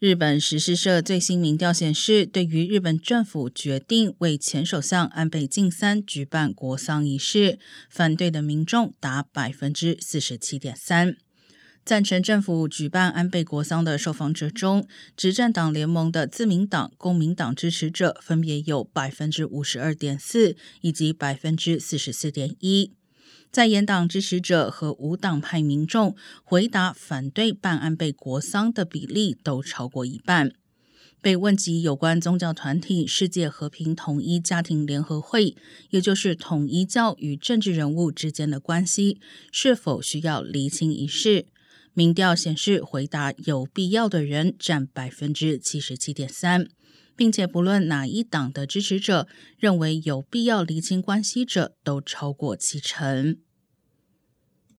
日本时事社最新民调显示，对于日本政府决定为前首相安倍晋三举办国丧仪式，反对的民众达百分之四十七点三。赞成政府举办安倍国丧的受访者中，执政党联盟的自民党、公民党支持者分别有百分之五十二点四以及百分之四十四点一。在野党支持者和无党派民众回答反对办安倍国丧的比例都超过一半。被问及有关宗教团体世界和平统一家庭联合会，也就是统一教与政治人物之间的关系是否需要厘清一事，民调显示回答有必要的人占百分之七十七点三，并且不论哪一党的支持者认为有必要厘清关系者都超过七成。